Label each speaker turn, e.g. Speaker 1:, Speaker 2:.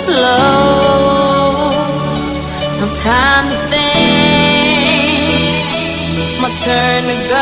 Speaker 1: slow. No time to think. My turn to go.